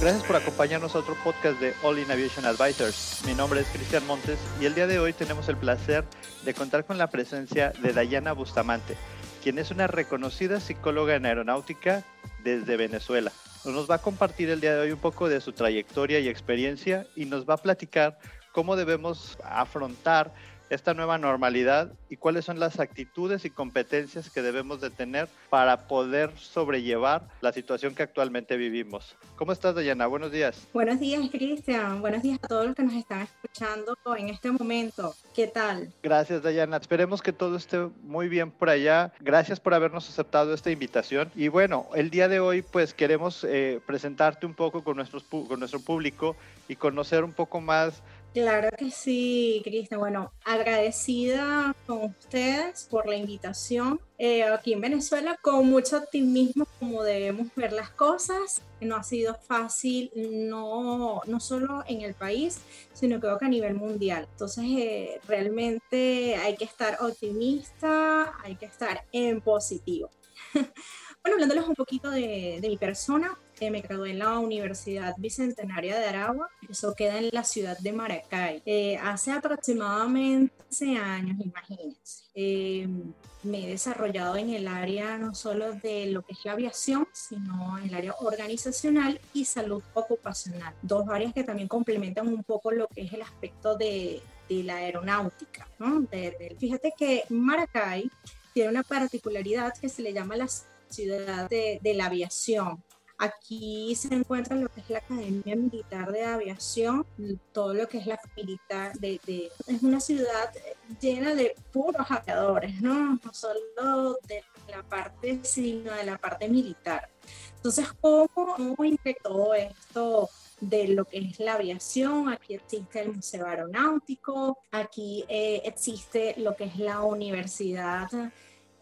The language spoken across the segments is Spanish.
Gracias por acompañarnos a otro podcast de All in Aviation Advisors. Mi nombre es Cristian Montes y el día de hoy tenemos el placer de contar con la presencia de Dayana Bustamante, quien es una reconocida psicóloga en aeronáutica desde Venezuela. Nos va a compartir el día de hoy un poco de su trayectoria y experiencia y nos va a platicar cómo debemos afrontar esta nueva normalidad y cuáles son las actitudes y competencias que debemos de tener para poder sobrellevar la situación que actualmente vivimos. ¿Cómo estás, Dayana? Buenos días. Buenos días, Cristian. Buenos días a todos los que nos están escuchando en este momento. ¿Qué tal? Gracias, Dayana. Esperemos que todo esté muy bien por allá. Gracias por habernos aceptado esta invitación. Y bueno, el día de hoy pues queremos eh, presentarte un poco con, nuestros, con nuestro público y conocer un poco más Claro que sí, Cristian. Bueno, agradecida con ustedes por la invitación. Eh, aquí en Venezuela, con mucho optimismo, como debemos ver las cosas. No ha sido fácil, no, no solo en el país, sino creo que a nivel mundial. Entonces, eh, realmente hay que estar optimista, hay que estar en positivo. bueno, hablándoles un poquito de, de mi persona, me gradué en la Universidad Bicentenaria de Aragua, eso queda en la ciudad de Maracay. Eh, hace aproximadamente 11 años, imagínense. Eh, me he desarrollado en el área no solo de lo que es la aviación, sino en el área organizacional y salud ocupacional. Dos áreas que también complementan un poco lo que es el aspecto de, la aeronáutica. fíjate que Maracay tiene una particularidad que se le llama la ciudad de la aviación. Aquí se encuentra lo que es la Academia Militar de Aviación, todo lo que es la militar, de, es una ciudad llena de puros aviadores, ¿no? No solo de la parte, sino de la parte militar. Entonces, ¿cómo, cómo todo esto de lo que es la aviación? Aquí existe el Museo Aeronáutico, aquí eh, existe lo que es la Universidad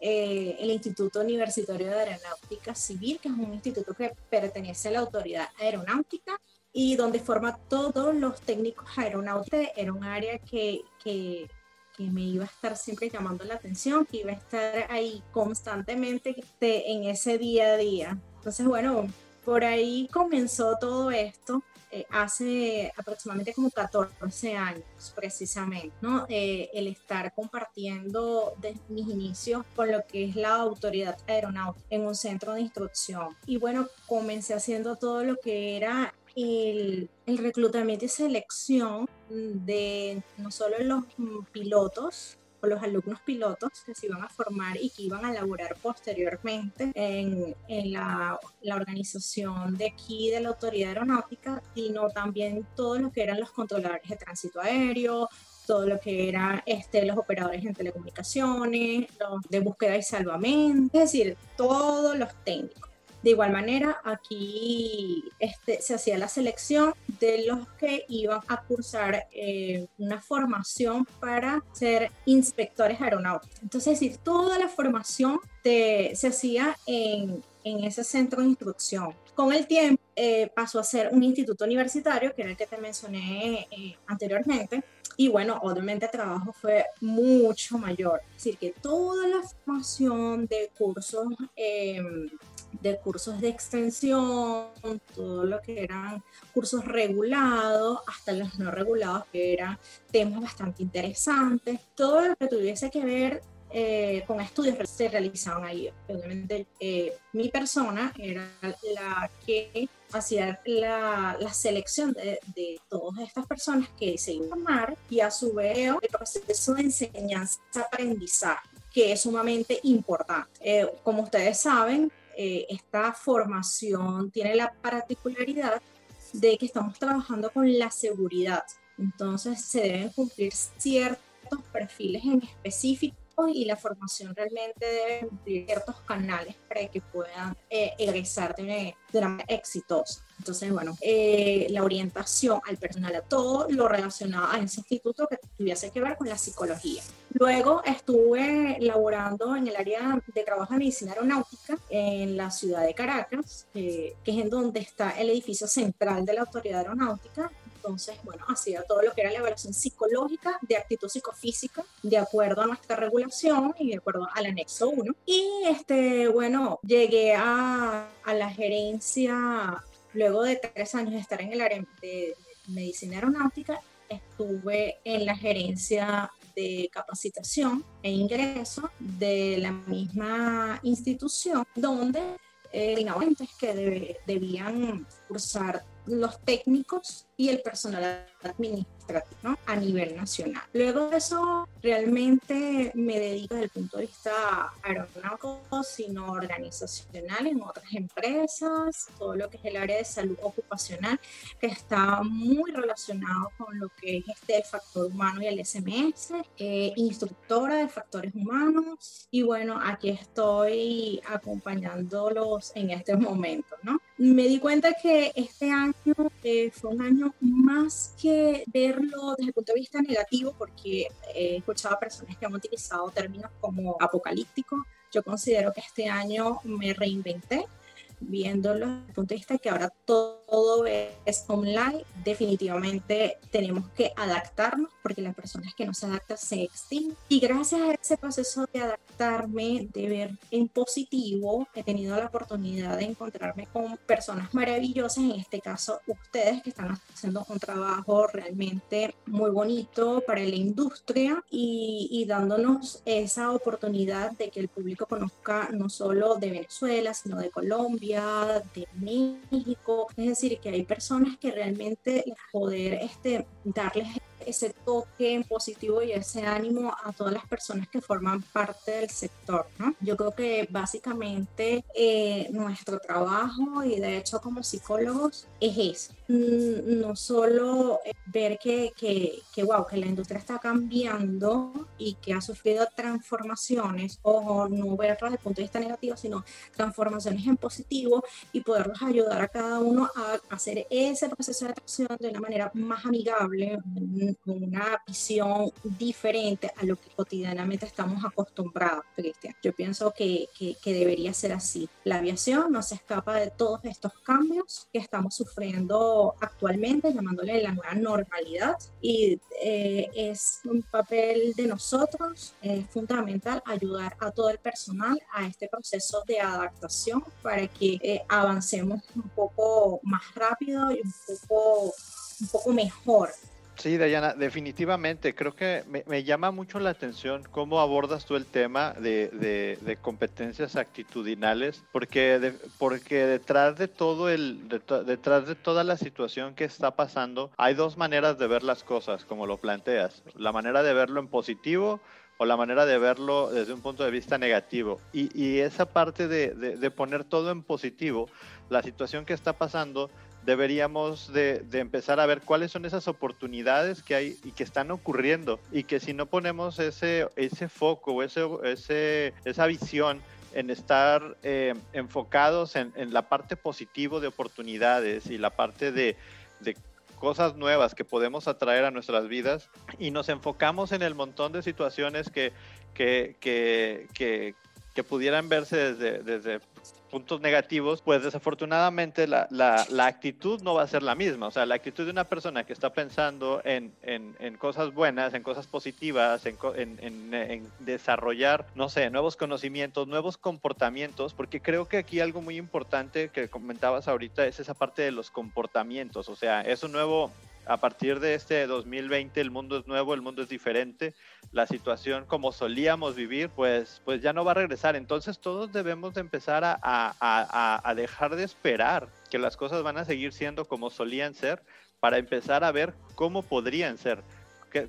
eh, el Instituto Universitario de Aeronáutica Civil, que es un instituto que pertenece a la autoridad aeronáutica y donde forma todos los técnicos aeronáuticos. Era un área que, que, que, me iba a estar siempre llamando la atención, que iba a estar ahí constantemente en ese día a día. Entonces, bueno, por ahí comenzó todo esto. Eh, hace aproximadamente como 14 años precisamente, ¿no? Eh, el estar compartiendo desde mis inicios con lo que es la autoridad aeronáutica en un centro de instrucción. Y bueno, comencé haciendo todo lo que era el, el, reclutamiento y selección de no solo los pilotos, o los alumnos pilotos que se iban a formar y que iban a laborar posteriormente en, en la, la, organización de aquí de la Autoridad Aeronáutica, sino también todo lo que eran los controladores de tránsito aéreo, todo lo que eran este, los operadores en telecomunicaciones, los de búsqueda y salvamento, es decir, todos los técnicos. De igual manera, aquí este, se hacía la selección de los que iban a cursar eh, una formación para ser inspectores aeronáuticos. Entonces, es toda la formación se hacía en, en, ese centro de instrucción. Con el tiempo eh, pasó a ser un instituto universitario, que era el que te mencioné eh, anteriormente, y bueno, obviamente el trabajo fue mucho mayor. Es decir, que toda la formación de cursos em, de cursos de extensión, todo lo que eran cursos regulados, hasta los no regulados, que eran temas bastante interesantes, todo lo que tuviese que ver eh, con estudios se realizaban ahí. Obviamente eh, mi persona era la que hacía la, la selección de, de, todas estas personas que se iban a formar y a su vez el proceso de enseñanza-aprendizaje que es sumamente importante. Eh, como ustedes saben, eh, esta formación tiene la particularidad de que estamos trabajando con la seguridad. Entonces se deben cumplir ciertos perfiles en específico y la formación realmente debe cumplir ciertos canales para que puedan eh, egresar de una, manera exitosa. Entonces, bueno, eh, la orientación al personal, a todo lo relacionado a ese instituto que tuviese que ver con la psicología. Luego estuve laborando en el área de trabajo de medicina aeronáutica en la ciudad de Caracas, eh, que es en donde está el edificio central de la Autoridad Aeronáutica, entonces, bueno, hacía todo lo que era la evaluación psicológica de actitud psicofísica, de acuerdo a nuestra regulación y de acuerdo al anexo 1. Y, este, bueno, llegué a, a la gerencia luego de tres años de estar en el área de medicina aeronáutica, estuve en la gerencia de capacitación e ingreso de la misma institución donde eh, que debían cursar los técnicos y el personal administrativo a nivel nacional. Luego de eso, realmente me dedico desde el punto de vista aeronáutico, sino organizacional en otras empresas, todo lo que es el área de salud ocupacional, que está muy relacionado con lo que es este el factor humano y el SMS, eh, instructora de factores humanos, y bueno, aquí estoy acompañándolos en este momento, ¿no? Me di cuenta que este año eh, fue un año más que verlo desde el punto de vista negativo, porque he escuchado a personas que han utilizado términos como apocalíptico. Yo considero que este año me reinventé viéndolo desde el punto de vista que ahora todo es online, definitivamente tenemos que adaptarnos porque las personas que no se adaptan se extinguen. Y gracias a ese proceso de adaptarme, de ver en positivo, he tenido la oportunidad de encontrarme con personas maravillosas, en este caso ustedes que están haciendo un trabajo realmente muy bonito para la industria y, y dándonos esa oportunidad de que el público conozca no solo de Venezuela, sino de Colombia de México. Es decir, que hay personas que realmente poder este, darles ese toque positivo y ese ánimo a todas las personas que forman parte del sector. ¿no? Yo creo que básicamente eh, nuestro trabajo y de hecho como psicólogos es eso, mm, no solo ver que, que, que, wow, que la industria está cambiando y que ha sufrido transformaciones o no verlo desde el punto de vista negativo, sino transformaciones en positivo y poderlos ayudar a cada uno a hacer ese proceso de atracción de una manera más amigable, con una visión diferente a lo que cotidianamente estamos acostumbrados, Cristian. Yo pienso que, que, debería ser así. La aviación no se escapa de todos estos cambios que estamos sufriendo actualmente, llamándole la nueva normalidad, y eh, es un papel de nosotros, es fundamental ayudar a todo el personal a este proceso de adaptación para que eh, avancemos un poco más rápido y un poco, un poco mejor Sí, Dayana, definitivamente. Creo que me, llama mucho la atención cómo abordas tú el tema de, competencias actitudinales, porque, detrás de todo el, detrás de toda la situación que está pasando, hay dos maneras de ver las cosas, como lo planteas. La manera de verlo en positivo o la manera de verlo desde un punto de vista negativo. Y, esa parte de, poner todo en positivo, la situación que está pasando, deberíamos de, empezar a ver cuáles son esas oportunidades que hay y que están ocurriendo. Y que si no ponemos ese, ese foco, ese, ese, esa visión en estar eh, enfocados en, la parte positiva de oportunidades y la parte de, cosas nuevas que podemos atraer a nuestras vidas y nos enfocamos en el montón de situaciones que, que, que, que, que pudieran verse desde, desde puntos negativos, pues desafortunadamente la, la, la, actitud no va a ser la misma. O sea, la actitud de una persona que está pensando en, en, en cosas buenas, en cosas positivas, en, en, desarrollar, no sé, nuevos conocimientos, nuevos comportamientos, porque creo que aquí algo muy importante que comentabas ahorita es esa parte de los comportamientos. O sea, es un nuevo, a partir de este 2020 el mundo es nuevo, el mundo es diferente, la situación como solíamos vivir, pues, pues ya no va a regresar. Entonces todos debemos de empezar a, a, a, dejar de esperar que las cosas van a seguir siendo como solían ser para empezar a ver cómo podrían ser.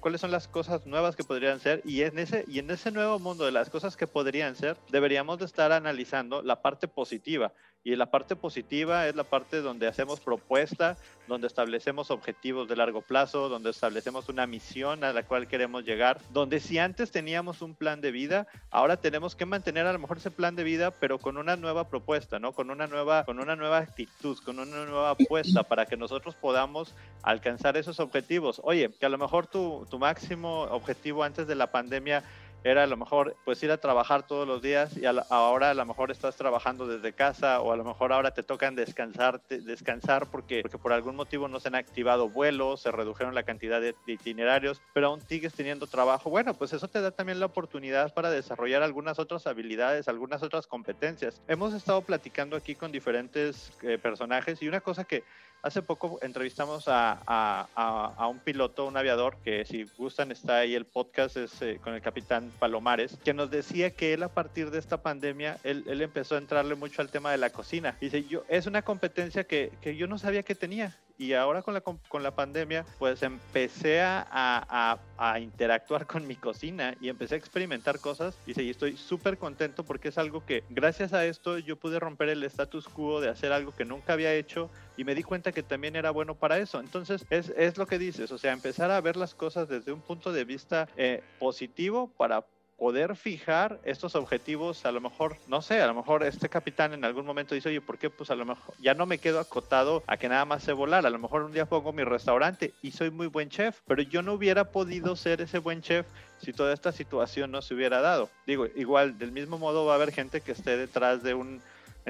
cuáles son las cosas nuevas que podrían ser y en ese y en ese nuevo mundo de las cosas que podrían ser deberíamos de estar analizando la parte positiva y la parte positiva es la parte donde hacemos propuesta, donde establecemos objetivos de largo plazo, donde establecemos una misión a la cual queremos llegar, donde si antes teníamos un plan de vida, ahora tenemos que mantener a lo mejor ese plan de vida, pero con una nueva propuesta, ¿no? Con una nueva, con una nueva actitud, con una nueva apuesta para que nosotros podamos alcanzar esos objetivos. Oye, que a lo mejor tu, tu máximo objetivo antes de la pandemia era a lo mejor pues ir a trabajar todos los días y ahora a lo mejor estás trabajando desde casa o a lo mejor ahora te tocan descansar, descansar porque, porque por algún motivo no se han activado vuelos, se redujeron la cantidad de, itinerarios, pero aún sigues teniendo trabajo. Bueno, pues eso te da también la oportunidad para desarrollar algunas otras habilidades, algunas otras competencias. Hemos estado platicando aquí con diferentes eh, personajes y una cosa que Hace poco entrevistamos a, a, un piloto, un aviador, que si gustan está ahí el podcast, es eh, con el capitán Palomares, que nos decía que él a partir de esta pandemia, él, él, empezó a entrarle mucho al tema de la cocina. Dice, yo, es una competencia que, que yo no sabía que tenía y ahora con la, con la pandemia, pues empecé a, a, a, interactuar con mi cocina y empecé a experimentar cosas y, estoy súper contento porque es algo que gracias a esto yo pude romper el status quo de hacer algo que nunca había hecho y me di cuenta que también era bueno para eso. Entonces es, es lo que dices, o sea, empezar a ver las cosas desde un punto de vista eh, positivo para poder fijar estos objetivos, a lo mejor, no sé, a lo mejor este capitán en algún momento dice, oye, ¿por qué? Pues a lo mejor ya no me quedo acotado a que nada más sé volar, a lo mejor un día pongo mi restaurante y soy muy buen chef, pero yo no hubiera podido ser ese buen chef si toda esta situación no se hubiera dado. Digo, igual, del mismo modo va a haber gente que esté detrás de un,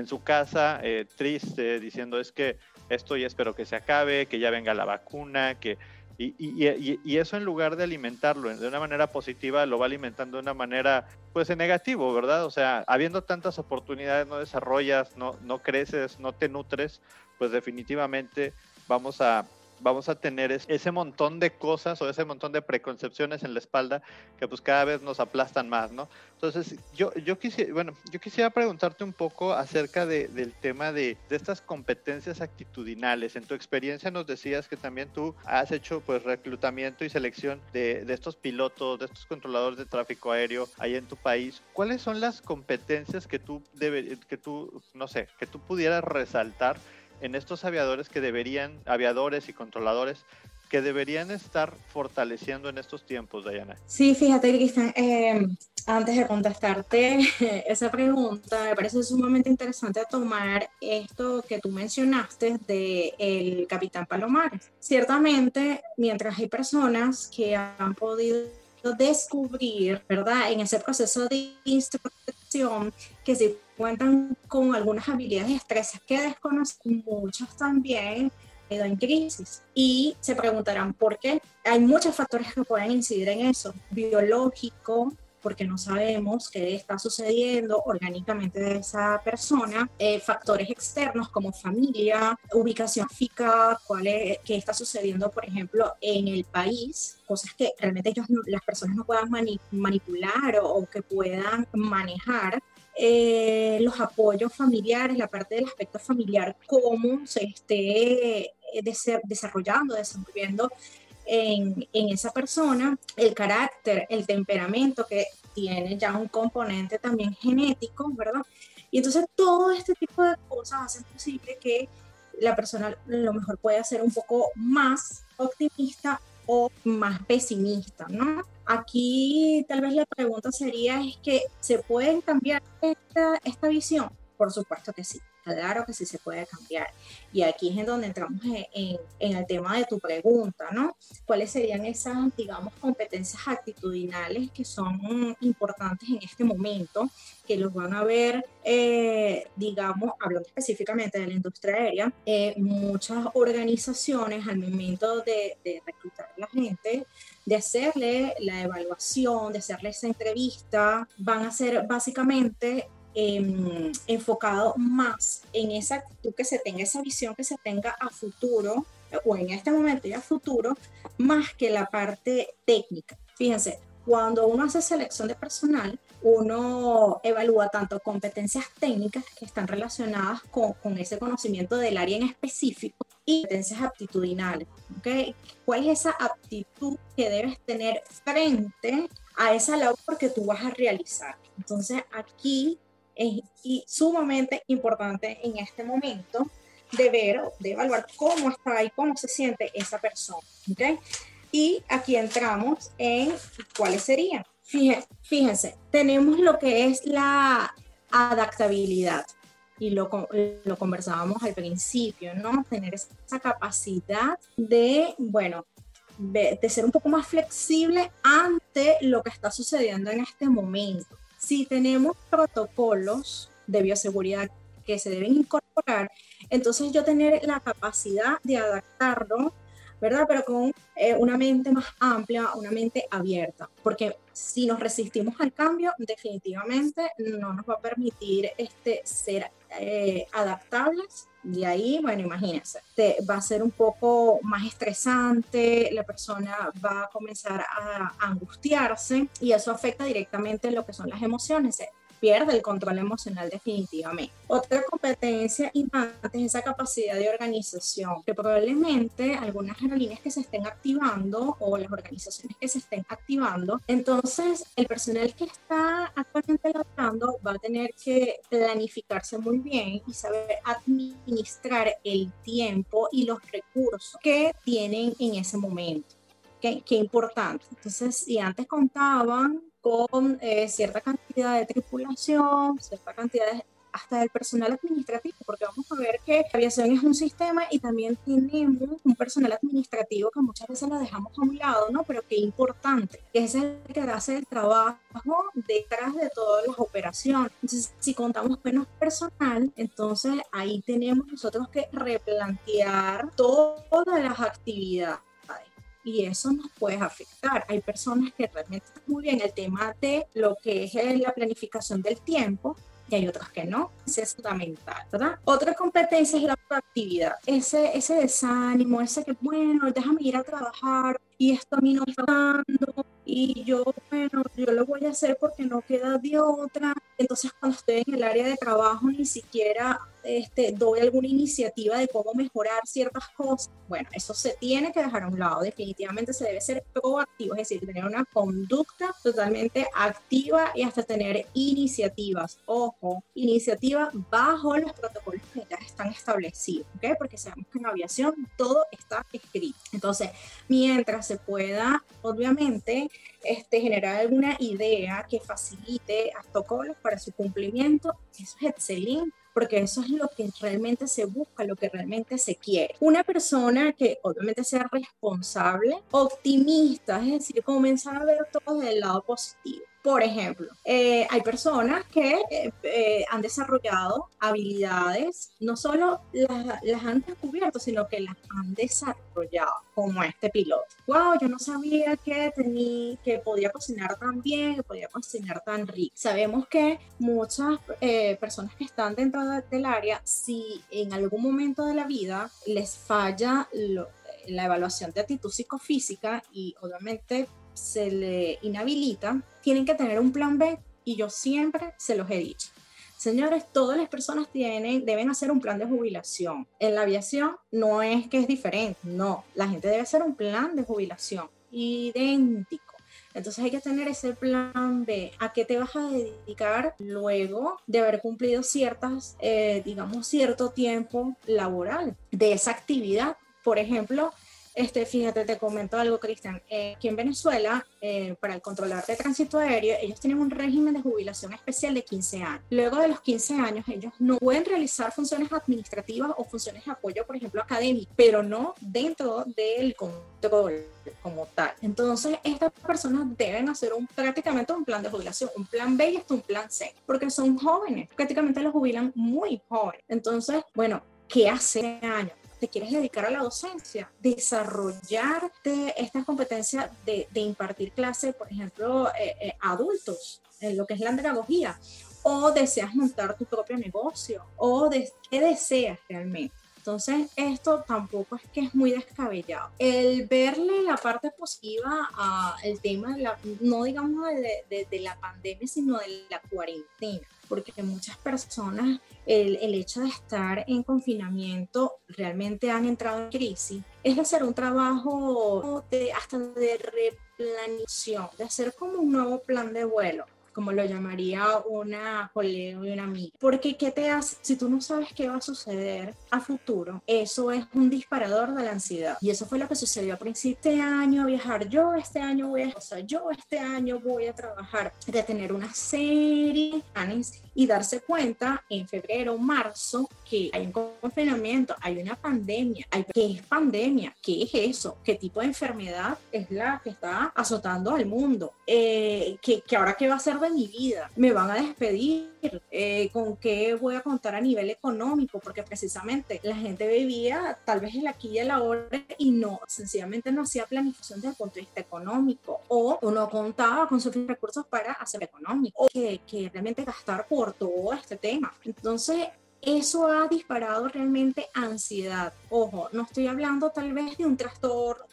en su casa, eh, triste, diciendo es que esto ya espero que se acabe, que ya venga la vacuna, que y, y, eso en lugar de alimentarlo de una manera positiva, lo va alimentando de una manera, pues, en negativo, ¿verdad? O sea, habiendo tantas oportunidades, no desarrollas, no, no creces, no te nutres, pues definitivamente vamos a, vamos a tener ese montón de cosas o ese montón de preconcepciones en la espalda que pues cada vez nos aplastan más, ¿no? Entonces, yo, yo, quisiera, bueno, yo quisiera preguntarte un poco acerca de, del tema de, de, estas competencias actitudinales. En tu experiencia nos decías que también tú has hecho pues reclutamiento y selección de, de estos pilotos, de estos controladores de tráfico aéreo ahí en tu país. ¿Cuáles son las competencias que tú, debe, que tú no sé, que tú pudieras resaltar en estos aviadores que deberían, aviadores y controladores, que deberían estar fortaleciendo en estos tiempos, Dayana? Sí, fíjate, Cristian, eh, antes de contestarte esa pregunta, me parece sumamente interesante tomar esto que tú mencionaste del el capitán Palomares. Ciertamente, mientras hay personas que han podido descubrir, ¿verdad? En ese proceso de instrucción, que si cuentan con algunas habilidades y estresas que desconocen, muchos también quedó en crisis. Y se preguntarán por qué. Hay muchos factores que pueden incidir en eso. Biológico, porque no sabemos qué está sucediendo orgánicamente de esa persona, eh, factores externos como familia, ubicación física, cuál es, qué está sucediendo, por ejemplo, en el país, cosas que realmente ellos las personas no puedan manipular o, que puedan manejar. Eh, los apoyos familiares, la parte del aspecto familiar, cómo se esté eh, desarrollando, desenvolviendo en, esa persona, el carácter, el temperamento que tiene ya un componente también genético, ¿verdad? Y entonces todo este tipo de cosas hacen posible que la persona lo mejor pueda ser un poco más optimista más pesimista, ¿no? Aquí tal vez la pregunta sería es que ¿se puede cambiar esta, esta visión? Por supuesto que sí. Claro que sí se puede cambiar. Y aquí es en donde entramos en, el tema de tu pregunta, ¿no? ¿Cuáles serían esas, digamos, competencias actitudinales que son importantes en este momento, que los van a ver, eh, digamos, hablando específicamente de la industria aérea, eh, muchas organizaciones al momento de, de reclutar a la gente, de hacerle la evaluación, de hacerle esa entrevista, van a ser básicamente Em, enfocado más en esa actitud que se tenga, esa visión que se tenga a futuro o en este momento y a futuro, más que la parte técnica. Fíjense, cuando uno hace selección de personal, uno evalúa tanto competencias técnicas que están relacionadas con, con ese conocimiento del área en específico y competencias aptitudinales. ¿okay? ¿Cuál es esa aptitud que debes tener frente a esa labor que tú vas a realizar? Entonces aquí es sumamente importante en este momento de ver de evaluar cómo está y cómo se siente esa persona. ¿okay? Y aquí entramos en cuáles serían. Fíjense, fíjense, tenemos lo que es la adaptabilidad y lo, lo conversábamos al principio, ¿no? Tener esa capacidad de, bueno, de ser un poco más flexible ante lo que está sucediendo en este momento. Si tenemos protocolos de bioseguridad que se deben incorporar, entonces yo tener la capacidad de adaptarlo ¿verdad? Pero con eh, una mente más amplia, una mente abierta, porque si nos resistimos al cambio, definitivamente no nos va a permitir este, ser eh, adaptables. De ahí, bueno, imagínense, te, va a ser un poco más estresante, la persona va a comenzar a, a angustiarse y eso afecta directamente lo que son las emociones pierde el control emocional definitivamente. Otra competencia importante es esa capacidad de organización, que probablemente algunas aerolíneas que se estén activando o las organizaciones que se estén activando, entonces el personal que está actualmente laborando va a tener que planificarse muy bien y saber administrar el tiempo y los recursos que tienen en ese momento. Qué, qué importante. Entonces, si antes contaban con eh, cierta cantidad de tripulación, cierta cantidad hasta del personal administrativo, porque vamos a ver que aviación es un sistema y también tenemos un personal administrativo que muchas veces lo dejamos a un lado, ¿no? Pero qué importante, que es el que hace el trabajo detrás de todas las operaciones. Entonces, si contamos menos personal, entonces ahí tenemos nosotros que replantear todas las actividades y eso nos puede afectar. Hay personas que realmente están muy bien el tema de lo que es la planificación del tiempo y hay otras que no. Eso es fundamental, ¿verdad? Otra competencia es la proactividad. Ese, ese desánimo, ese que, bueno, déjame ir a trabajar y esto a mí no está dando y yo, bueno, yo lo voy a hacer porque no queda de otra. Entonces, cuando estoy en el área de trabajo, ni siquiera este, doy alguna iniciativa de cómo mejorar ciertas cosas. Bueno, eso se tiene que dejar a un lado. Definitivamente se debe ser proactivo, es decir, tener una conducta totalmente activa y hasta tener iniciativas. Ojo, iniciativa bajo los protocolos que ya están establecidos, ¿ok? Porque sabemos que en aviación todo está escrito. Entonces, mientras se pueda, obviamente, este, generar alguna idea que facilite a protocolos para su cumplimiento, eso es excelente porque eso es lo que realmente se busca, lo que realmente se quiere. Una persona que obviamente sea responsable, optimista, es decir, comenzar a ver todo del lado positivo. Por ejemplo, eh, hay personas que eh, eh, han desarrollado habilidades, no solo las, han descubierto, sino que las han desarrollado, como este piloto. Wow, yo no sabía que, tenía, que podía cocinar tan bien, que podía cocinar tan rico. Sabemos que muchas personas que están dentro del área, si en algún momento de la vida les falla la evaluación de actitud psicofísica y obviamente se le inhabilita, tienen que tener un plan B y yo siempre se los he dicho. Señores, todas las personas tienen, deben hacer un plan de jubilación. En la aviación no es que es diferente, no, la gente debe hacer un plan de jubilación idéntico. Entonces hay que tener ese plan B. ¿A qué te vas a dedicar luego de haber cumplido ciertas, eh, digamos, cierto tiempo laboral de esa actividad? Por ejemplo, este, fíjate, te comento algo, Cristian. Eh, aquí en Venezuela, eh, para el controlar de tránsito aéreo, ellos tienen un régimen de jubilación especial de 15 años. Luego de los 15 años, ellos no pueden realizar funciones administrativas o funciones de apoyo, por ejemplo, académico, pero no dentro del control como tal. Entonces, estas personas deben hacer un, prácticamente un plan de jubilación, un plan B y hasta un plan C, porque son jóvenes, prácticamente los jubilan muy jóvenes. Entonces, bueno, ¿qué hace años? Te quieres dedicar a la docencia, desarrollarte estas competencias de, impartir clases, por ejemplo, eh, eh, adultos, en lo que es la pedagogía, o deseas montar tu propio negocio, o de, qué deseas realmente. Entonces, esto tampoco es que es muy descabellado. El verle la parte positiva al tema, de la, no digamos de, la pandemia, sino de la cuarentena, porque muchas personas, el, el, hecho de estar en confinamiento, realmente han entrado en crisis, es hacer un trabajo de, hasta de replanificación, de hacer como un nuevo plan de vuelo como lo llamaría una colega y una amiga. Porque ¿qué te hace? Si tú no sabes qué va a suceder a futuro, eso es un disparador de la ansiedad. Y eso fue lo que sucedió a principio de año, viajar yo, este año voy a, o sea, yo este año voy a trabajar, de tener una serie y darse cuenta en febrero, marzo, que hay un confinamiento, hay una pandemia. Hay, ¿Qué es pandemia? ¿Qué es eso? ¿Qué tipo de enfermedad es la que está azotando al mundo? Eh, ¿qué, ahora qué va a ser de mi vida? ¿Me van a despedir? Eh, ¿Con qué voy a contar a nivel económico? Porque precisamente la gente vivía tal vez en la aquí y la hora y no, sencillamente no hacía planificación desde el punto de vista económico o, no contaba con suficientes recursos para hacer económico o que, que realmente gastar por todo este tema. Entonces, eso ha disparado realmente ansiedad. Ojo, no estoy hablando tal vez de un trastorno,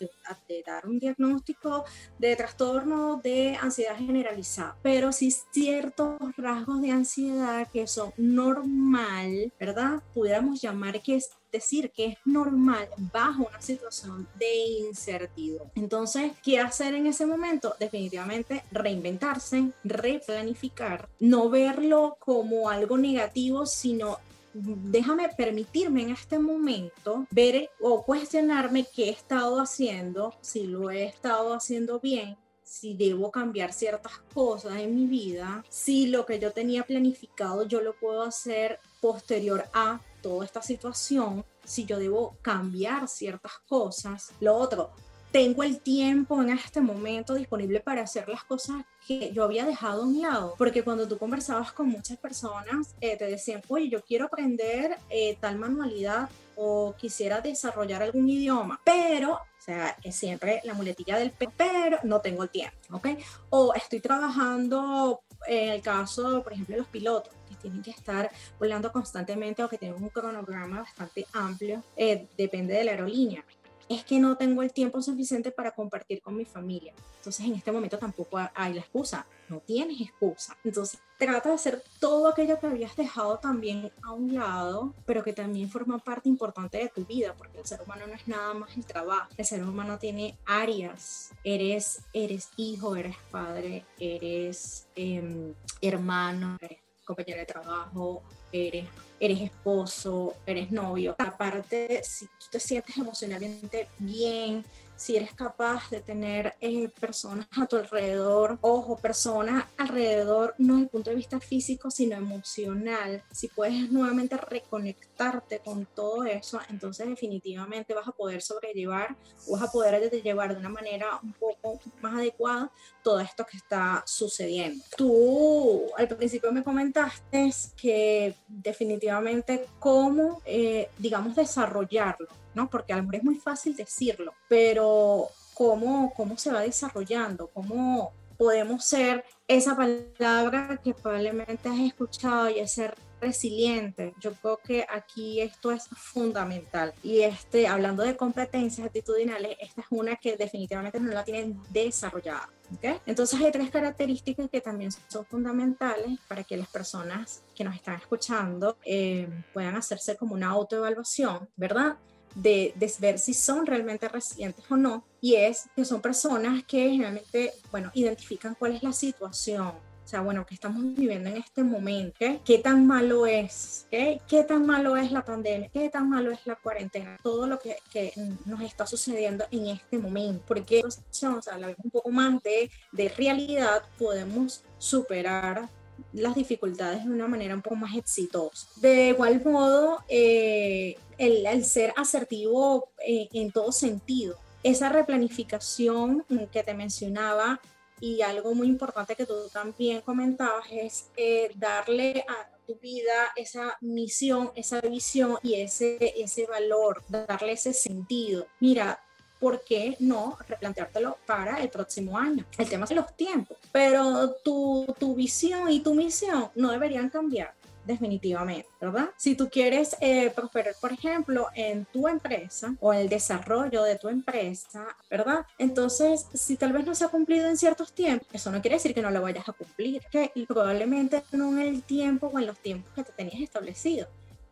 de, dar un diagnóstico de trastorno de ansiedad generalizada, pero sí ciertos rasgos de ansiedad que son normal, ¿verdad? Pudiéramos llamar que es decir que es normal bajo una situación de incertidumbre. Entonces, ¿qué hacer en ese momento? Definitivamente reinventarse, replanificar, no verlo como algo negativo, sino déjame permitirme en este momento ver o cuestionarme qué he estado haciendo, si lo he estado haciendo bien, si debo cambiar ciertas cosas en mi vida, si lo que yo tenía planificado yo lo puedo hacer posterior a toda esta situación, si yo debo cambiar ciertas cosas. Lo otro, tengo el tiempo en este momento disponible para hacer las cosas que yo había dejado a un lado, porque cuando tú conversabas con muchas personas, eh, te decían, oye, yo quiero aprender eh, tal manualidad o quisiera desarrollar algún idioma, pero, o sea, es siempre la muletilla del pero no tengo el tiempo, ¿ok? O estoy trabajando, en el caso, por ejemplo, de los pilotos, tienen que estar volando constantemente o que tienen un cronograma bastante amplio, eh, depende de la aerolínea. Es que no tengo el tiempo suficiente para compartir con mi familia. Entonces en este momento tampoco hay la excusa, no tienes excusa. Entonces trata de hacer todo aquello que habías dejado también a un lado, pero que también forma parte importante de tu vida, porque el ser humano no es nada más el trabajo. El ser humano tiene áreas. Eres, eres hijo, eres padre, eres em, hermano, eres compañera de trabajo, eres, eres esposo, eres novio. Aparte, si tú te sientes emocionalmente bien, si eres capaz de tener eh, personas a tu alrededor, ojo, personas alrededor no desde el punto de vista físico, sino emocional, si puedes nuevamente reconectarte con todo eso, entonces definitivamente vas a poder sobrellevar, vas a poder llevar de una manera un poco más adecuada todo esto que está sucediendo. Tú al principio me comentaste que definitivamente cómo, eh, digamos, desarrollarlo ¿no? Porque a lo mejor es muy fácil decirlo, pero ¿cómo, cómo se va desarrollando? ¿Cómo podemos ser esa palabra que probablemente has escuchado y es ser resiliente. Yo creo que aquí esto es fundamental. Y este, hablando de competencias actitudinales, esta es una que definitivamente no la tienen desarrollada. ¿okay? Entonces hay tres características que también son fundamentales para que las personas que nos están escuchando eh, puedan hacerse como una autoevaluación, ¿verdad? De, ver si son realmente residentes o no, y es que son personas que generalmente, bueno, identifican cuál es la situación, o sea, bueno, que estamos viviendo en este momento, ¿qué tan malo es? ¿Qué, ¿Qué tan malo es la pandemia? ¿Qué tan malo es la cuarentena? Todo lo que, que nos está sucediendo en este momento. Porque, o sea, la un poco más de, de realidad, podemos superar las dificultades de una manera un poco más exitosa. De igual modo, eh, el, ser asertivo en todo sentido, esa replanificación que te mencionaba y algo muy importante que tú también comentabas es eh, darle a tu vida esa misión, esa visión y ese, ese valor, darle ese sentido. Mira, ¿por qué no replanteártelo para el próximo año? El tema es los tiempos, pero tu, tu visión y tu misión no deberían cambiar definitivamente, ¿verdad? Si tú quieres eh, prosperar, por ejemplo, en tu empresa o el desarrollo de tu empresa, ¿verdad? Entonces, si tal vez no se ha cumplido en ciertos tiempos, eso no quiere decir que no lo vayas a cumplir, que probablemente no en el tiempo o en los tiempos que te tenías establecido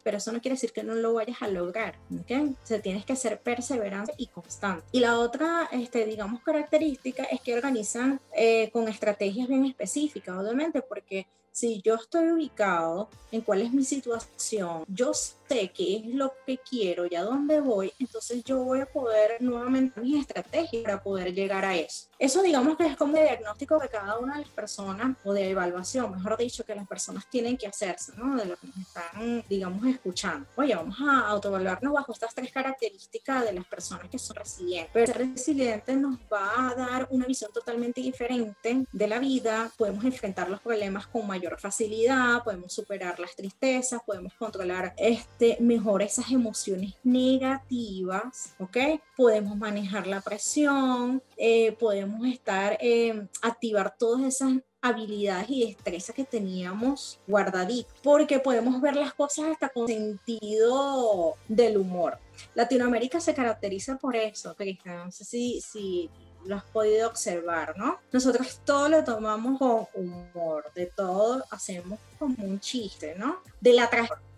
pero eso no quiere decir que no lo vayas a lograr, ¿ok? O sea, tienes que ser perseverante y constante. Y la otra, este, digamos, característica es que organizan eh, con estrategias bien específicas, obviamente, porque si yo estoy ubicado en cuál es mi situación, yo sé qué es lo que quiero y a dónde voy, entonces yo voy a poder nuevamente mis estrategias para poder llegar a eso. Eso digamos que es como el diagnóstico de cada una de las personas o de evaluación, mejor dicho, que las personas tienen que hacerse, ¿no? De lo que nos están, digamos, escuchando. Oye, vamos a autoevaluarnos bajo estas tres características de las personas que son resilientes. Pero ser resiliente nos va a dar una visión totalmente diferente de la vida, podemos enfrentar los problemas con mayor facilidad, podemos superar las tristezas, podemos controlar este, mejor esas emociones negativas, ¿ok? Podemos manejar la presión, eh, podemos estar, eh, activar todas esas habilidades y destrezas que teníamos guardaditas, porque podemos ver las cosas hasta con sentido del humor. Latinoamérica se caracteriza por eso, Cristian. No sé si, si lo has podido observar, ¿no? Nosotros todo lo tomamos con humor, de todo hacemos como un chiste, ¿no? De la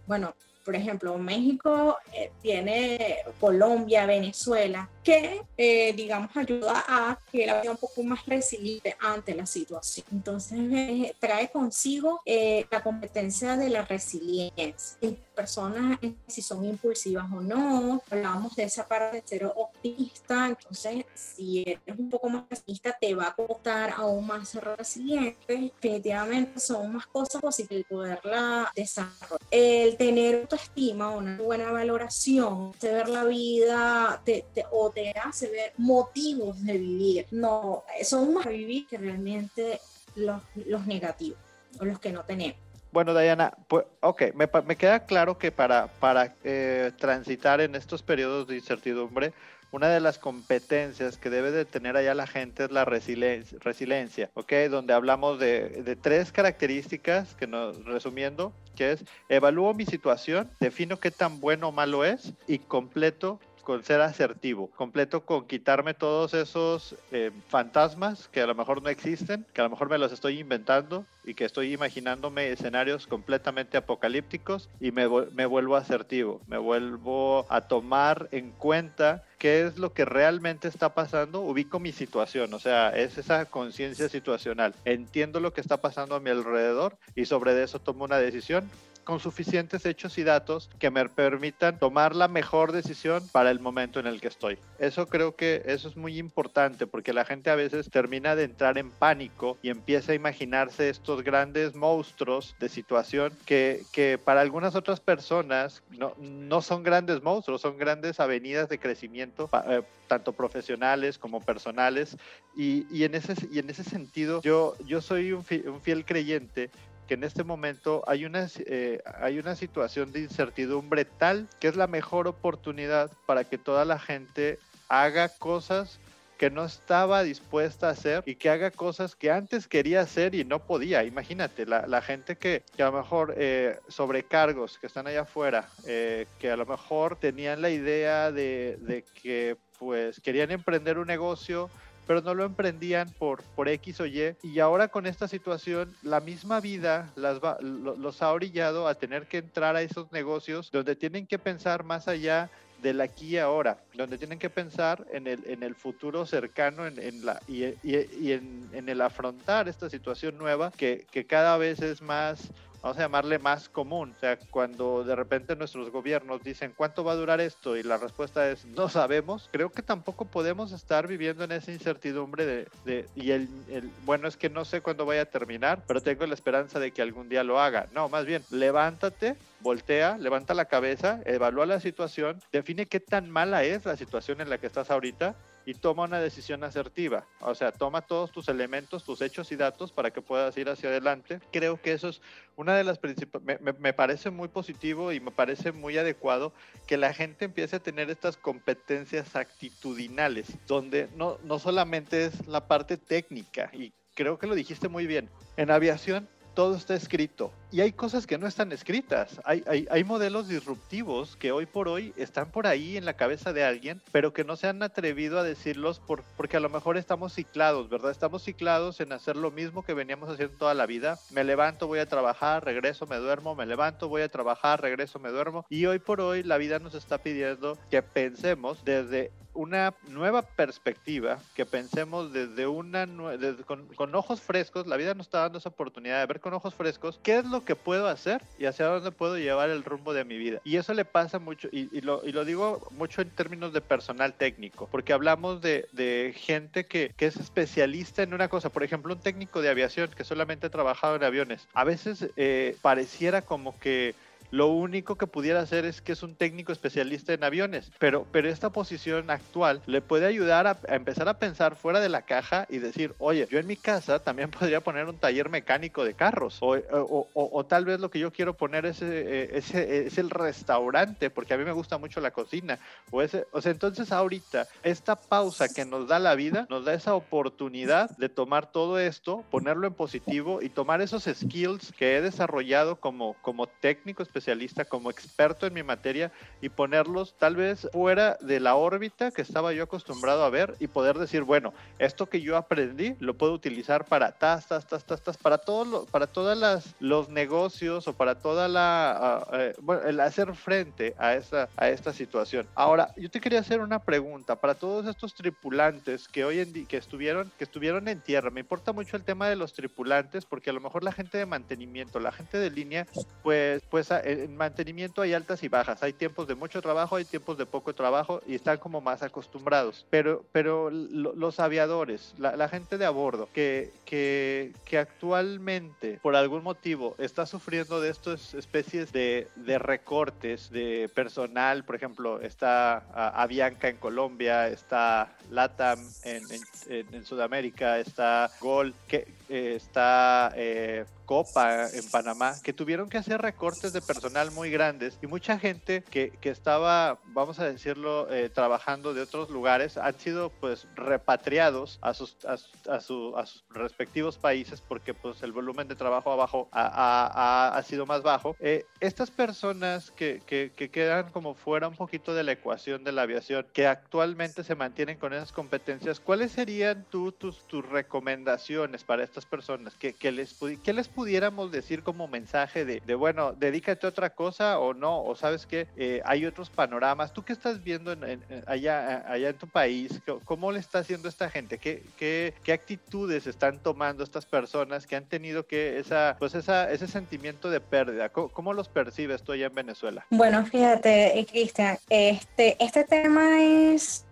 bueno, por ejemplo, México eh, tiene Colombia, Venezuela, que, eh, digamos, ayuda a que la vida un poco más resiliente ante la situación. Entonces, eh, trae consigo la competencia de la resiliencia. Personas, si son impulsivas o no, hablamos de esa parte de ser optimista, entonces, si eres un poco más optimista, te va a costar aún más ser resiliente. Definitivamente son más cosas posibles poderla desarrollar. El tener estima, una buena valoración, de ver la vida te, o te hace ver motivos de vivir. No, son más vivir que realmente los, los negativos o los que no tenemos. Bueno, Diana, pues, ok, me, me queda claro que para, para eh, transitar en estos periodos de incertidumbre, una de las competencias que debe de tener allá la gente es la resiliencia, resiliencia ¿ok? Donde hablamos de, de, tres características, que nos, resumiendo, que es evalúo mi situación, defino qué tan bueno o malo es y completo con ser asertivo, completo con quitarme todos esos eh, fantasmas que a lo mejor no existen, que a lo mejor me los estoy inventando y que estoy imaginándome escenarios completamente apocalípticos y me, me vuelvo asertivo, me vuelvo a tomar en cuenta qué es lo que realmente está pasando, ubico mi situación, o sea, es esa conciencia situacional, entiendo lo que está pasando a mi alrededor y sobre eso tomo una decisión con suficientes hechos y datos que me permitan tomar la mejor decisión para el momento en el que estoy. Eso creo que eso es muy importante porque la gente a veces termina de entrar en pánico y empieza a imaginarse estos grandes monstruos de situación que, que para algunas otras personas no, no son grandes monstruos, son grandes avenidas de crecimiento, eh, tanto profesionales como personales. Y, y, en, ese, y en ese sentido, yo, yo soy un, un fiel creyente que en este momento hay una, eh, hay una situación de incertidumbre tal que es la mejor oportunidad para que toda la gente haga cosas que no estaba dispuesta a hacer y que haga cosas que antes quería hacer y no podía. Imagínate, la, la gente que, que, a lo mejor eh, sobrecargos que están allá afuera, eh, que a lo mejor tenían la idea de, de que pues querían emprender un negocio, pero no lo emprendían por, por X o Y. Y ahora con esta situación, la misma vida las los ha orillado a tener que entrar a esos negocios donde tienen que pensar más allá del aquí y ahora, donde tienen que pensar en el, en el futuro cercano en, en la, y, y, y en, en, el afrontar esta situación nueva que, que cada vez es más vamos a llamarle más común. O sea, cuando de repente nuestros gobiernos dicen cuánto va a durar esto y la respuesta es no sabemos, creo que tampoco podemos estar viviendo en esa incertidumbre de, de y el, el, bueno es que no sé cuándo vaya a terminar, pero tengo la esperanza de que algún día lo haga. No, más bien, levántate, voltea, levanta la cabeza, evalúa la situación, define qué tan mala es la situación en la que estás ahorita y toma una decisión asertiva. O sea, toma todos tus elementos, tus hechos y datos para que puedas ir hacia adelante. Creo que eso es una de las principales, me, parece muy positivo y me parece muy adecuado que la gente empiece a tener estas competencias actitudinales, donde no, no solamente es la parte técnica, y creo que lo dijiste muy bien, en aviación todo está escrito. Y hay cosas que no están escritas. Hay, hay, modelos disruptivos que hoy por hoy están por ahí en la cabeza de alguien, pero que no se han atrevido a decirlos por, porque a lo mejor estamos ciclados, ¿verdad? Estamos ciclados en hacer lo mismo que veníamos haciendo toda la vida. Me levanto, voy a trabajar, regreso, me duermo, me levanto, voy a trabajar, regreso, me duermo. Y hoy por hoy la vida nos está pidiendo que pensemos desde una nueva perspectiva, que pensemos desde una con, ojos frescos, la vida nos está dando esa oportunidad de ver con ojos frescos qué es lo que puedo hacer y hacia dónde puedo llevar el rumbo de mi vida. Y eso le pasa mucho, y, lo, y lo, digo mucho en términos de personal técnico, porque hablamos de, de gente que, que, es especialista en una cosa, por ejemplo, un técnico de aviación que solamente ha trabajado en aviones. A veces eh, pareciera como que lo único que pudiera hacer es que es un técnico especialista en aviones, pero, pero esta posición actual le puede ayudar a, empezar a pensar fuera de la caja y decir, oye, yo en mi casa también podría poner un taller mecánico de carros, o, o, o, tal vez lo que yo quiero poner es, eh, ese es el restaurante, porque a mí me gusta mucho la cocina, o, ese, o sea, entonces ahorita esta pausa que nos da la vida nos da esa oportunidad de tomar todo esto, ponerlo en positivo y tomar esos skills que he desarrollado como, como técnico especialista especialista, como experto en mi materia y ponerlos tal vez fuera de la órbita que estaba yo acostumbrado a ver y poder decir, bueno, esto que yo aprendí lo puedo utilizar para tas, tas, tas, tas, tas para todos para todas las los negocios o para toda la uh, eh, bueno, el hacer frente a esta a esta situación. Ahora, yo te quería hacer una pregunta para todos estos tripulantes que hoy en día que estuvieron que estuvieron en tierra. Me importa mucho el tema de los tripulantes porque a lo mejor la gente de mantenimiento, la gente de línea, pues pues en mantenimiento hay altas y bajas, hay tiempos de mucho trabajo, hay tiempos de poco trabajo y están como más acostumbrados. Pero, pero los aviadores, la, gente de a bordo, que, que, que, actualmente por algún motivo está sufriendo de estas especies de, de recortes de personal, por ejemplo, está Avianca en Colombia, está LATAM en, en, en Sudamérica, está Gol, que, eh, está eh, Copa en Panamá, que tuvieron que hacer recortes de personal muy grandes y mucha gente que, que estaba, vamos a decirlo, eh, trabajando de otros lugares han sido pues repatriados a sus, a, sus respectivos países porque pues el volumen de trabajo abajo ha, ha, sido más bajo. estas personas que, que, que quedan como fuera un poquito de la ecuación de la aviación, que actualmente se mantienen con esas competencias, ¿cuáles serían tú, tus, tus recomendaciones para personas? ¿Qué, qué les, qué les pudiéramos decir como mensaje de, de, bueno, dedícate a otra cosa o no? O sabes que eh, hay otros panoramas. ¿Tú qué estás viendo en, allá, allá en tu país? ¿Cómo le está haciendo esta gente? ¿Qué, qué, qué actitudes están tomando estas personas que han tenido que esa, pues esa, ese sentimiento de pérdida? ¿Cómo, cómo los percibes tú allá en Venezuela? Bueno, fíjate, Cristian, este, este tema es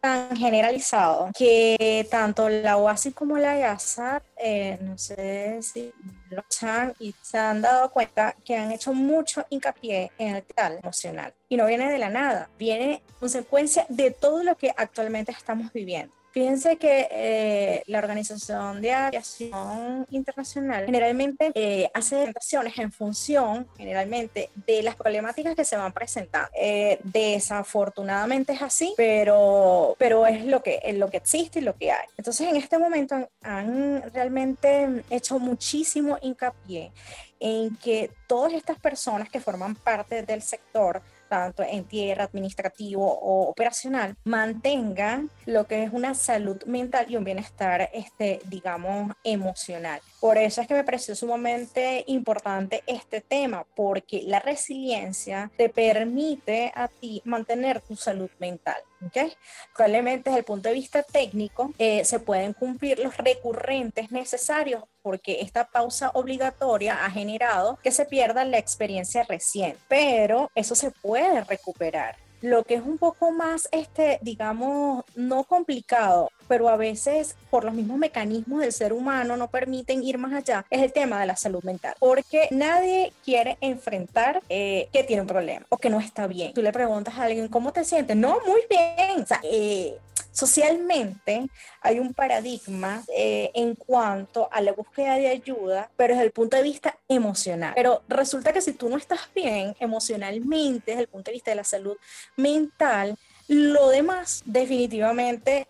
tan generalizado que tanto la OASI como la IASA, eh, no sé si lo han y se han dado cuenta que han hecho mucho hincapié en el tal emocional. Y no viene de la nada, viene consecuencia de todo lo que actualmente estamos viviendo. Fíjense que eh, la Organización de Aviación Internacional generalmente eh, hace presentaciones en función, generalmente, de las problemáticas que se van presentando. Eh, desafortunadamente es así, pero, pero es lo que, es lo que existe y lo que hay. Entonces, en este momento han, han realmente hecho muchísimo hincapié en que todas estas personas que forman parte del sector tanto en tierra, administrativo o operacional, mantengan lo que es una salud mental y un bienestar, este, digamos, emocional. Por eso es que me pareció sumamente importante este tema, porque la resiliencia te permite a ti mantener tu salud mental. ¿okay? Probablemente desde el punto de vista técnico eh, se pueden cumplir los recurrentes necesarios porque esta pausa obligatoria ha generado que se pierda la experiencia reciente, pero eso se puede recuperar. Lo que es un poco más, este, digamos, no complicado, pero a veces por los mismos mecanismos del ser humano no permiten ir más allá, es el tema de la salud mental. Porque nadie quiere enfrentar eh, que tiene un problema o que no está bien. Tú le preguntas a alguien, ¿cómo te sientes? No, muy bien. O sea, eh, Socialmente hay un paradigma eh, en cuanto a la búsqueda de ayuda, pero desde el punto de vista emocional. Pero resulta que si tú no estás bien emocionalmente, desde el punto de vista de la salud mental, lo demás definitivamente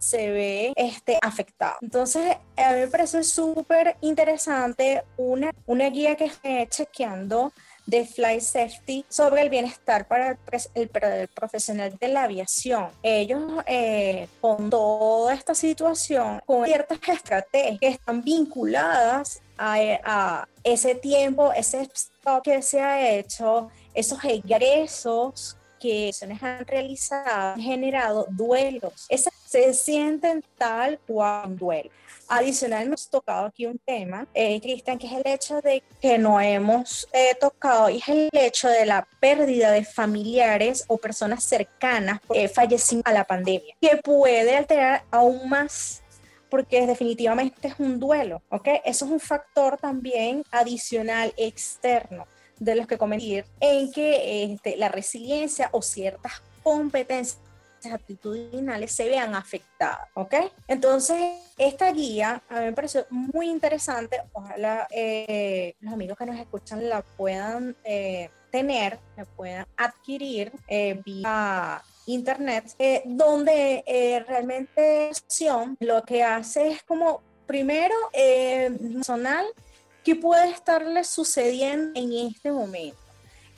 se ve este, afectado. Entonces, a mí me parece súper interesante una, una guía que estoy chequeando de Flight Safety sobre el bienestar para el, profesional de la aviación. Ellos, eh, con toda esta situación, con ciertas estrategias que están vinculadas a, a ese tiempo, ese stop que se ha hecho, esos egresos que se han realizado han generado duelos. se sienten tal cual duelo. Adicional, hemos tocado aquí un tema, eh, Cristian, que es el hecho de que no hemos eh, tocado y es el hecho de la pérdida de familiares o personas cercanas eh, fallecidas a la pandemia, que puede alterar aún más porque definitivamente es un duelo, ¿ok? Eso es un factor también adicional externo de los que comenté en que este, la resiliencia o ciertas competencias actitudinales se vean afectadas, ¿ok? Entonces, esta guía a mí me pareció muy interesante, ojalá eh, los amigos que nos escuchan la puedan eh, tener, la puedan adquirir eh, vía internet, donde realmente lo que hace es como, primero, personal, ¿Qué puede estarle sucediendo en este momento?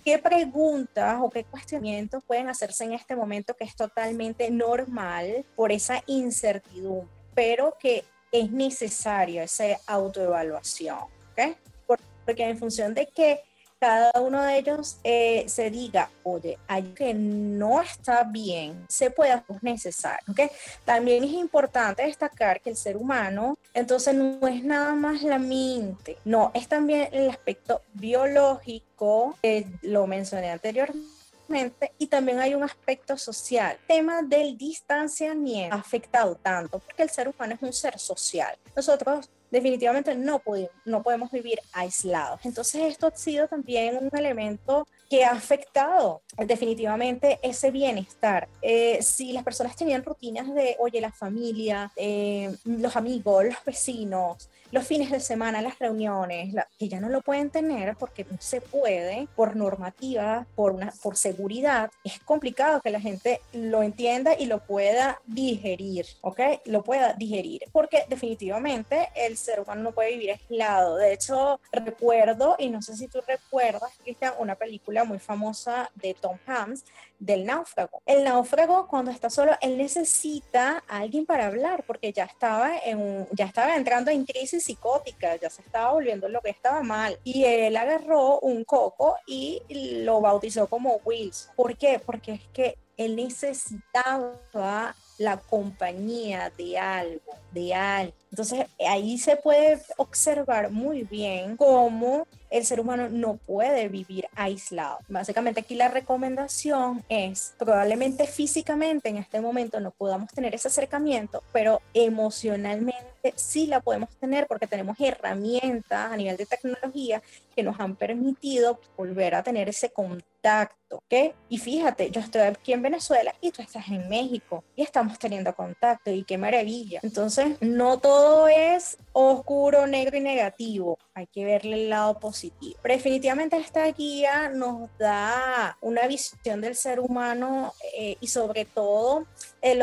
¿Qué preguntas o qué cuestionamientos pueden hacerse en este momento que es totalmente normal por esa incertidumbre, pero que es necesario esa autoevaluación? ¿okay? Porque en función de que cada uno de ellos eh, se diga, oye, hay que no está bien, se puede hacer necesario. ¿okay? También es importante destacar que el ser humano, entonces no es nada más la mente, no, es también el aspecto biológico, lo mencioné anteriormente, y también hay un aspecto social. El tema del distanciamiento ha afectado tanto porque el ser humano es un ser social. Nosotros definitivamente no podemos, no podemos vivir aislados. Entonces esto ha sido también un elemento que ha afectado definitivamente ese bienestar. Eh, si las personas tenían rutinas de, oye, la familia, eh, los amigos, los vecinos, los fines de semana, las reuniones, que ya no lo pueden tener porque no se puede por normativa, por, una, por seguridad, es complicado que la gente lo entienda y lo pueda digerir, ¿ok? Lo pueda digerir, porque definitivamente el ser humano no puede vivir aislado. De hecho, recuerdo, y no sé si tú recuerdas, Cristian, una película muy famosa de Tom Hanks, del náufrago. El náufrago cuando está solo, él necesita a alguien para hablar porque ya estaba, en, ya estaba entrando en crisis psicótica, ya se estaba volviendo lo que estaba mal. Y él agarró un coco y lo bautizó como Wills. ¿Por qué? Porque es que él necesitaba la compañía de algo, de algo. Entonces ahí se puede observar muy bien cómo el ser humano no puede vivir aislado. Básicamente aquí la recomendación es probablemente físicamente en este momento no podamos tener ese acercamiento, pero emocionalmente sí la podemos tener porque tenemos herramientas a nivel de tecnología que nos han permitido volver a tener ese contacto, ¿ok? Y fíjate, yo estoy aquí en Venezuela y tú estás en México y estamos teniendo contacto y qué maravilla. Entonces, no todo es oscuro, negro y negativo, hay que verle el lado positivo. Definitivamente esta guía nos da una visión del ser humano eh, y sobre todo el,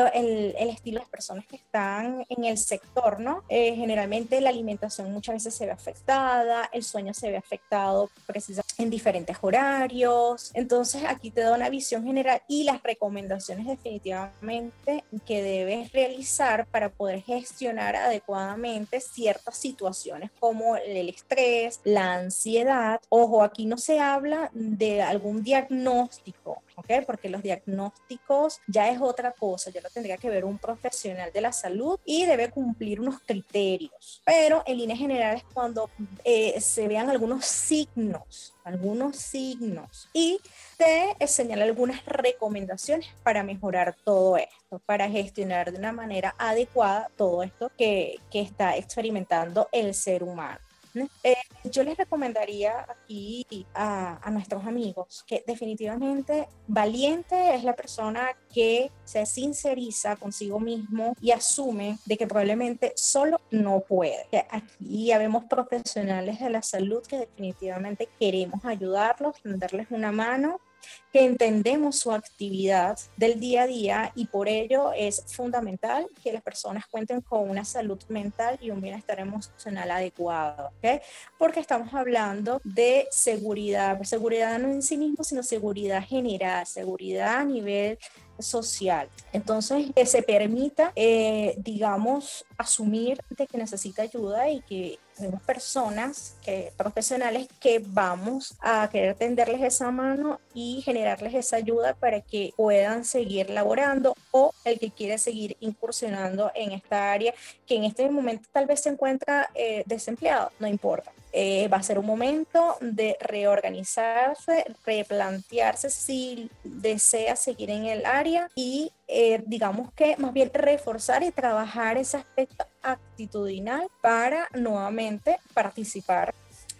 estilo de las personas que están en el sector, ¿no? Eh, generalmente la alimentación muchas veces se ve afectada, el sueño se ve afectado precisamente en diferentes horarios. Entonces aquí te da una visión general y las recomendaciones definitivamente que debes realizar para poder gestionar adecuadamente ciertas situaciones como el estrés, la ansiedad. Ojo, aquí no se habla de algún diagnóstico, ¿ok? Porque los diagnósticos ya es otra cosa, ya lo tendría que ver un profesional de la salud y debe cumplir unos criterios. Pero en líneas generales, cuando eh, se vean algunos signos, algunos signos y te señala algunas recomendaciones para mejorar todo esto, para gestionar de una manera adecuada todo esto que, que está experimentando el ser humano. Eh, yo les recomendaría aquí a, a, nuestros amigos que definitivamente valiente es la persona que se sinceriza consigo mismo y asume de que probablemente solo no puede. Aquí ya vemos profesionales de la salud que definitivamente queremos ayudarlos, darles una mano que entendemos su actividad del día a día y por ello es fundamental que las personas cuenten con una salud mental y un bienestar emocional adecuado. Porque estamos hablando de seguridad, seguridad no en sí mismo, sino seguridad general, seguridad a nivel social. Entonces, que se permita, eh, digamos, asumir de que necesita ayuda y que tenemos personas que, profesionales que vamos a querer tenderles esa mano y generarles esa ayuda para que puedan seguir laborando o el que quiere seguir incursionando en esta área que en este momento tal vez se encuentra eh, desempleado, no importa. Eh, va a ser un momento de reorganizarse, replantearse si desea seguir en el área y eh, digamos que más bien reforzar y trabajar ese aspecto actitudinal para nuevamente participar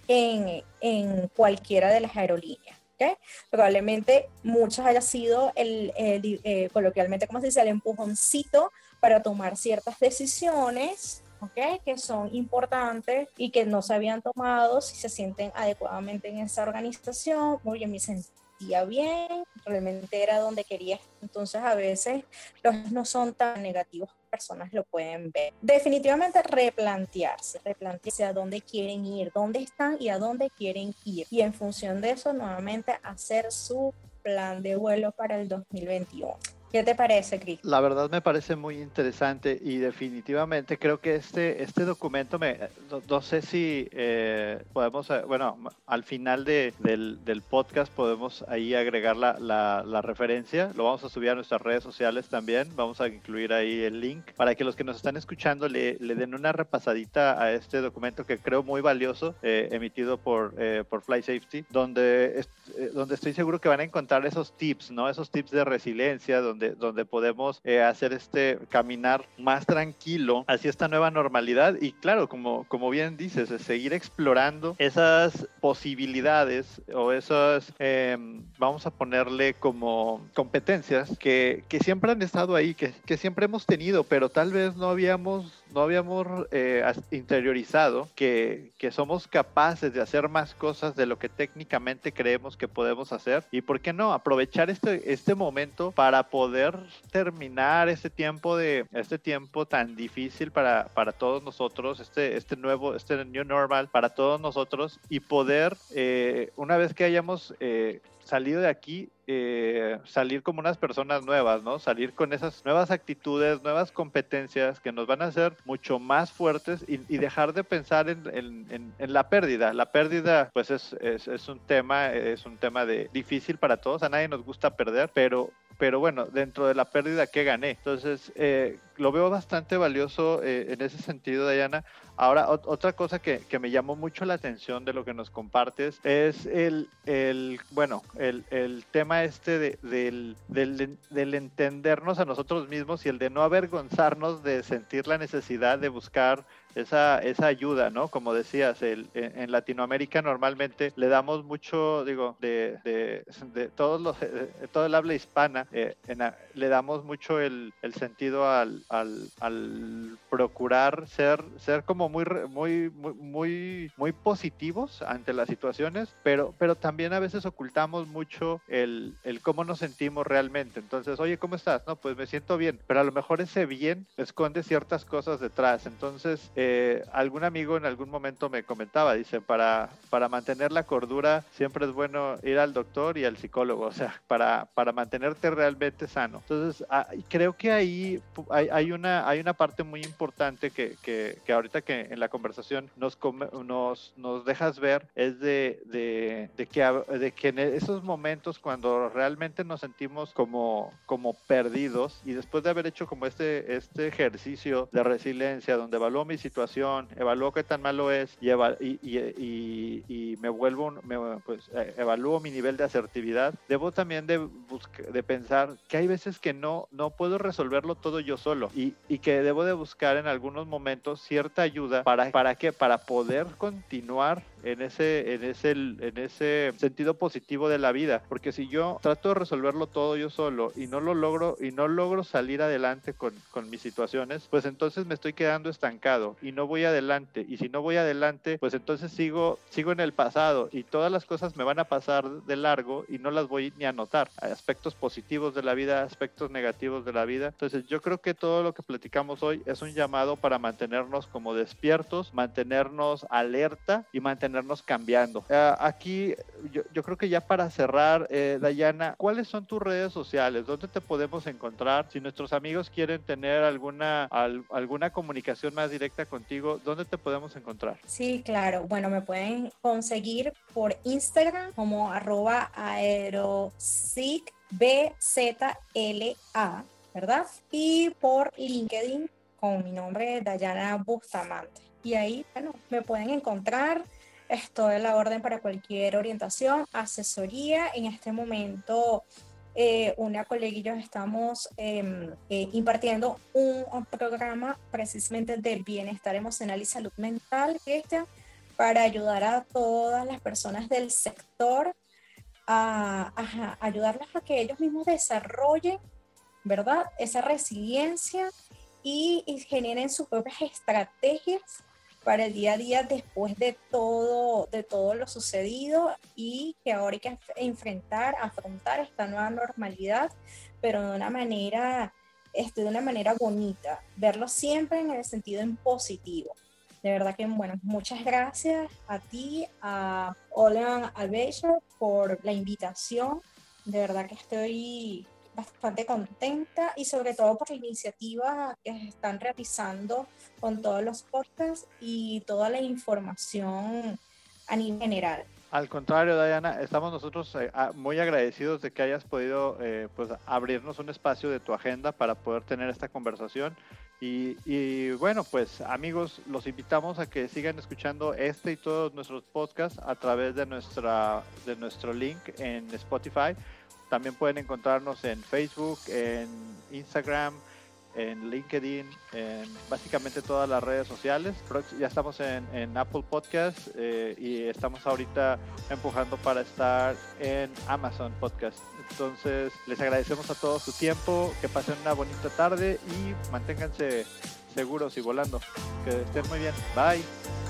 en, en cualquiera de las aerolíneas. ¿okay? Probablemente muchas haya sido el, eh, coloquialmente, como se dice, el empujoncito para tomar ciertas decisiones ¿ok? Que son importantes y que no se habían tomado, si se sienten adecuadamente en esa organización, bien, me sentía bien, realmente era donde quería. Entonces a veces los no son tan negativos personas lo pueden ver. Definitivamente replantearse, replantearse a dónde quieren ir, dónde están y a dónde quieren ir. Y en función de eso, nuevamente hacer su plan de vuelo para el 2021. ¿Qué te parece, Cris? La verdad me parece muy interesante y definitivamente creo que este, este documento, me, no, sé si eh, podemos, eh, bueno, al final de, del, del, podcast podemos ahí agregar la, la, referencia, lo vamos a subir a nuestras redes sociales también, vamos a incluir ahí el link para que los que nos están escuchando le, le den una repasadita a este documento que creo muy valioso, eh, emitido por, por Fly Safety, donde, donde estoy seguro que van a encontrar esos tips, ¿no? Esos tips de resiliencia, donde donde, podemos eh, hacer este caminar más tranquilo hacia esta nueva normalidad. Y claro, como, como bien dices, seguir explorando esas posibilidades o esas, em, vamos a ponerle como competencias que, que siempre han estado ahí, que, que siempre hemos tenido, pero tal vez no habíamos no habíamos eh, interiorizado que, que, somos capaces de hacer más cosas de lo que técnicamente creemos que podemos hacer. Y por qué no aprovechar este, este momento para poder terminar este tiempo de este tiempo tan difícil para, para todos nosotros este este nuevo este new normal para todos nosotros y poder eh, una vez que hayamos eh, salido de aquí, eh, salir como unas personas nuevas, ¿no? Salir con esas nuevas actitudes, nuevas competencias que nos van a hacer mucho más fuertes y, dejar de pensar en, la pérdida. La pérdida, pues es, un tema, es un tema de difícil para todos. A nadie nos gusta perder, pero pero bueno, dentro de la pérdida que gané. Entonces, eh, lo veo bastante valioso eh, en ese sentido, Diana. Ahora, otra cosa que, que, me llamó mucho la atención de lo que nos compartes es el, el bueno, el, el tema este de, del, del, del, entendernos a nosotros mismos y el de no avergonzarnos de sentir la necesidad de buscar esa, esa ayuda, ¿no? Como decías, el, en, Latinoamérica normalmente le damos mucho, digo, de, de, de todos los, todo el habla hispana, eh, le damos mucho el, el sentido al, al, al, procurar ser, ser como muy, muy, muy, muy positivos ante las situaciones, pero, pero también a veces ocultamos mucho el, el cómo nos sentimos realmente. Entonces, oye, ¿cómo estás? No, pues me siento bien, pero a lo mejor ese bien esconde ciertas cosas detrás. Entonces, eh, algún amigo en algún momento me comentaba, dice, para, para mantener la cordura siempre es bueno ir al doctor y al psicólogo, o sea, para, para mantenerte realmente sano. Entonces, ah, creo que ahí hay, hay, una, hay una parte muy importante que, que, que ahorita que en la conversación nos, nos, nos dejas ver es de, de, de, que, de que en esos momentos cuando realmente nos sentimos como, como perdidos y después de haber hecho como este, este ejercicio de resiliencia donde evalúo mi situación, evalúo qué tan malo es y, y, y, me vuelvo, me, pues, eh, evalúo mi nivel de asertividad, debo también de de pensar que hay veces que no, no puedo resolverlo todo yo solo y, y que debo de buscar en algunos momentos cierta ayuda para, para que para poder continuar en ese, en ese, en ese sentido positivo de la vida. Porque si yo trato de resolverlo todo yo solo y no lo logro y no logro salir adelante con, con mis situaciones, pues entonces me estoy quedando estancado y no voy adelante. Y si no voy adelante, pues entonces sigo, sigo en el pasado y todas las cosas me van a pasar de largo y no las voy ni a notar. Hay aspectos positivos de la vida, aspectos negativos de la vida. Entonces yo creo que todo lo que platicamos hoy es un llamado para mantenernos como despiertos, mantenernos alerta y mantenernos tenernos cambiando. Eh, aquí yo, creo que ya para cerrar, eh, Dayana, ¿cuáles son tus redes sociales? ¿Dónde te podemos encontrar? Si nuestros amigos quieren tener alguna, alguna comunicación más directa contigo, ¿dónde te podemos encontrar? Sí, claro. Bueno, me pueden conseguir por Instagram como arroba aerosicbzla, ¿verdad? Y por LinkedIn con mi nombre, Dayana Bustamante. Y ahí, bueno, me pueden encontrar Estoy a la orden para cualquier orientación, asesoría. En este momento, eh, una colega y yo estamos em, eh, impartiendo un, programa precisamente del bienestar emocional y salud mental, Cristian, para ayudar a todas las personas del sector a, a ayudarlas a que ellos mismos desarrollen, ¿verdad? Esa resiliencia y, y generen sus propias estrategias para el día a día después de todo, de todo lo sucedido y que ahora hay que enfrentar, afrontar esta nueva normalidad, pero de una manera, este, de una manera bonita, verlo siempre en el sentido en positivo. De verdad que, bueno, muchas gracias a ti, a Olan Albejo, por la invitación. De verdad que estoy bastante contenta y sobre todo por la iniciativa que están realizando con todos los podcasts y toda la información a nivel general. Al contrario, Diana, estamos nosotros eh, muy agradecidos de que hayas podido eh, pues, abrirnos un espacio de tu agenda para poder tener esta conversación. Y, y, bueno, pues amigos, los invitamos a que sigan escuchando este y todos nuestros podcasts a través de, nuestra, de nuestro link en Spotify también pueden encontrarnos en Facebook, en Instagram, en LinkedIn, en básicamente todas las redes sociales. Ya estamos en, Apple Podcast eh, y estamos ahorita empujando para estar en Amazon Podcast. Entonces, les agradecemos a todos su tiempo, que pasen una bonita tarde y manténganse seguros y volando. Que estén muy bien. Bye.